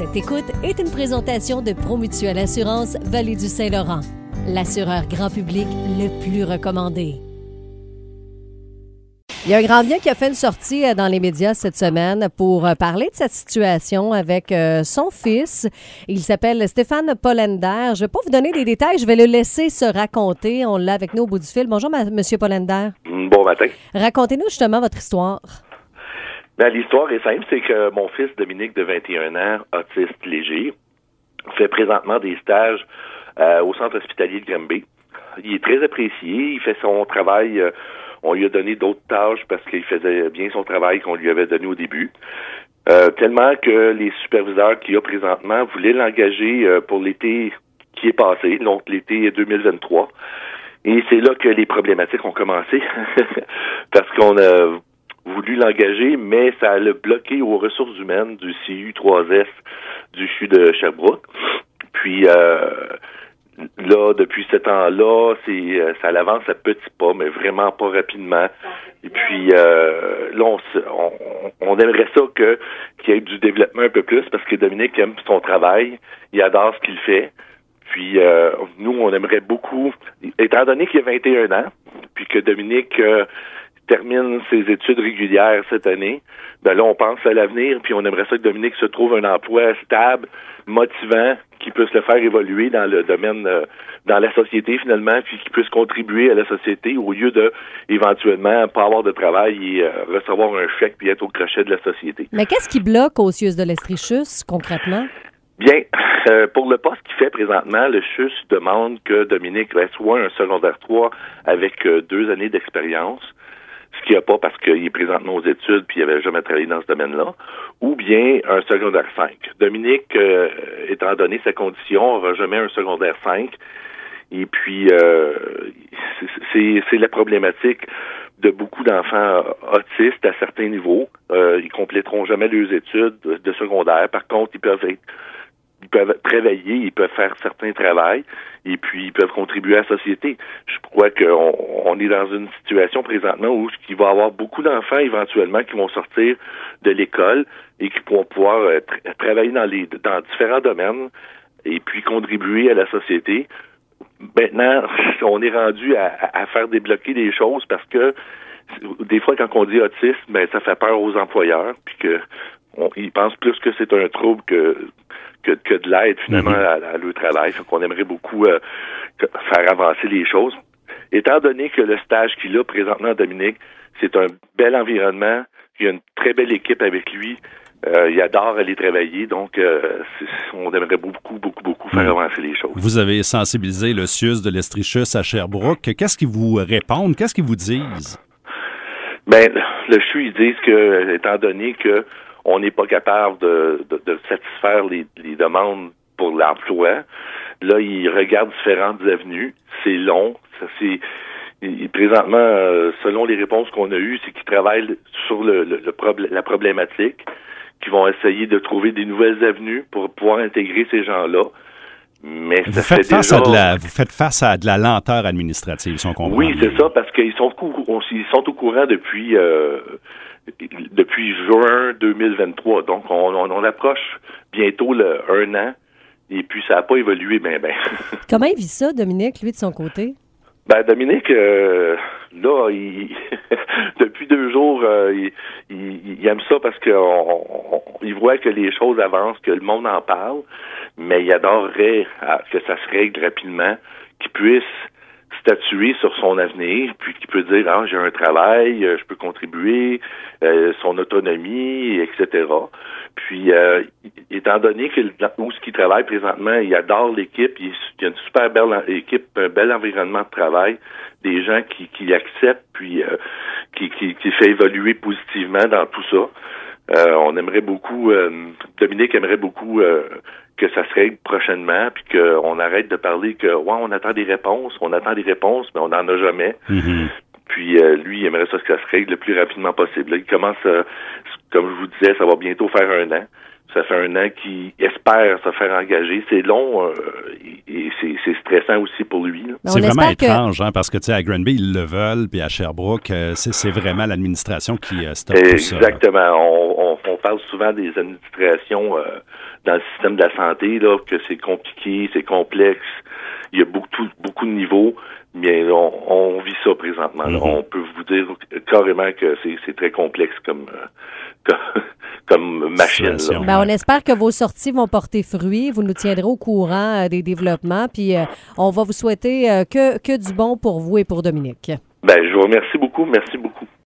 Cette écoute est une présentation de Promutuelle Assurance Vallée du Saint-Laurent, l'assureur grand public le plus recommandé. Il y a un grand bien qui a fait une sortie euh, dans les médias cette semaine pour euh, parler de cette situation avec euh, son fils. Il s'appelle Stéphane Pollender. Je ne vais pas vous donner des détails, je vais le laisser se raconter. On l'a avec nous au bout du fil. Bonjour, Monsieur Pollender. Bon matin. Racontez-nous justement votre histoire. Ben, L'histoire est simple, c'est que mon fils Dominique, de 21 ans, autiste léger, fait présentement des stages euh, au centre hospitalier de Granby. Il est très apprécié, il fait son travail. euh, on lui a donné d'autres tâches parce qu'il faisait bien son travail qu'on lui avait donné au début. Euh, tellement que les superviseurs qu'il y a présentement voulaient l'engager pour l'été qui est passé, donc l'été 2023. Et c'est là que les problématiques ont commencé, parce qu'on a voulu l'engager, mais ça l'a bloqué aux ressources humaines du CU3S du CHU de Sherbrooke. Puis euh, là, depuis ce temps-là, c'est euh, ça avance à petits pas, mais vraiment pas rapidement. Et puis euh, là, on, on, on aimerait ça que qu'il y ait du développement un peu plus parce que Dominique aime son travail, il adore ce qu'il fait. Puis euh, nous, on aimerait beaucoup, étant donné qu'il a 21 ans, puis que Dominique euh, termine ses études régulières cette année, ben là, on pense à l'avenir, puis on aimerait ça que Dominique se trouve un emploi stable, motivant, qui puisse le faire évoluer dans le domaine, euh, dans la société finalement, puis qui puisse contribuer à la société au lieu de éventuellement pas avoir de travail et euh, recevoir un chèque puis être au crochet de la société. Mais qu'est-ce qui bloque aux Cieux de l'Estrichus concrètement? Bien, euh, pour le poste qu'il fait présentement, le CHUS demande que Dominique reste soit un secondaire 3 avec deux années d'expérience, qu'il n'y a pas parce qu'il est présentement aux études puis il n'avait jamais travaillé dans ce domaine-là, ou bien un secondaire 5. Dominique, euh, étant donné sa condition, aura jamais un secondaire 5. Et puis, euh, c'est- la problématique de beaucoup d'enfants autistes à certains niveaux. Euh, ils compléteront jamais leurs études de, de secondaire. Par contre, ils peuvent être ils peuvent travailler, ils peuvent faire certains travails, et puis ils peuvent contribuer à la société. Je crois qu'on on est dans une situation présentement où il va y avoir beaucoup d'enfants éventuellement qui vont sortir de l'école et qui pourront pouvoir euh, tra- travailler dans les dans différents domaines et puis contribuer à la société. Maintenant, on est rendu à faire débloquer des choses parce que des fois, quand on dit autisme, ben, ça fait peur aux employeurs, puis que on, ils pensent plus que c'est un trouble que que, que de l'aide finalement à, à leur travail. Fait qu'on aimerait beaucoup euh, faire avancer les choses. Étant donné que le stage qu'il a présentement, Dominique, c'est un bel environnement, il y a une très belle équipe avec lui. Euh, il adore aller travailler, donc euh, on aimerait beaucoup, beaucoup, beaucoup faire Mhm. avancer les choses. Vous avez sensibilisé le CIUS de l'Estrichus à Sherbrooke. Qu'est-ce qu'ils vous répondent? Qu'est-ce qu'ils vous disent? Ben, le CHU, ils disent que, étant donné que on n'est pas capable de, de, de satisfaire les, les demandes pour l'emploi, là, ils regardent différentes avenues. C'est long. Ça, c'est présentement, euh, selon les réponses qu'on a eues, c'est qu'ils travaillent sur le, le, la problématique, qu'ils vont essayer de trouver des nouvelles avenues pour pouvoir intégrer ces gens-là. Mais Vous ça faites, fait face déjà... à de la, vous faites face à de la lenteur administrative, si on comprend Oui, c'est ça, parce qu'ils sont, ils sont au courant depuis euh, depuis juin 2023. Donc, on, on, on approche bientôt le un an, et puis ça n'a pas évolué ben ben. Comment il vit ça, Dominique, lui, de son côté? Ben Dominique, euh, là, il, depuis deux jours, euh, il, il- il aime ça parce que on- on- il voit que les choses avancent, que le monde en parle, mais il adorerait ah, que ça se règle rapidement, qu'il puisse statuer sur son avenir, puis qu'il peut dire ah j'ai un travail, euh, je peux contribuer, euh, son autonomie, etc. Puis euh, étant donné que où ce qu'il travaille présentement, il adore l'équipe, il, y a une super belle équipe, un bel environnement de travail, des gens qui, qui l'acceptent, puis euh, qui, qui, qui fait évoluer positivement dans tout ça. Euh, on aimerait beaucoup, euh, Dominique aimerait beaucoup euh, que ça se règle prochainement, puis qu'on arrête de parler que ouais, on attend des réponses, on attend des réponses, mais on n'en a jamais. Mhm. Puis euh, lui, il aimerait ça que ça se règle le plus rapidement possible. Là, il commence, euh, comme je vous disais, ça va bientôt faire un an. Ça fait un an qu'il espère se faire engager. C'est long euh, et, c'est, c'est stressant aussi pour lui. Ben, C'est vraiment que- étrange, hein, parce que, tu sais, à Granby, ils le veulent, puis à Sherbrooke, euh, c'est c'est vraiment l'administration qui euh, stoppe tout ça. Exactement. On, on, on parle souvent des administrations euh, dans le système de la santé, là, que c'est compliqué, c'est complexe, il y a beaucoup, beaucoup de niveaux. Bien, on, on vit ça présentement. là. Mhm. On peut vous dire carrément que c'est c'est très complexe comme, euh, comme, comme machine. Là. Ben, on espère que vos sorties vont porter fruit. Vous nous tiendrez au courant euh, des développements. Puis euh, on va vous souhaiter euh, que, que du bon pour vous et pour Dominique. Ben, je vous remercie beaucoup. Merci beaucoup.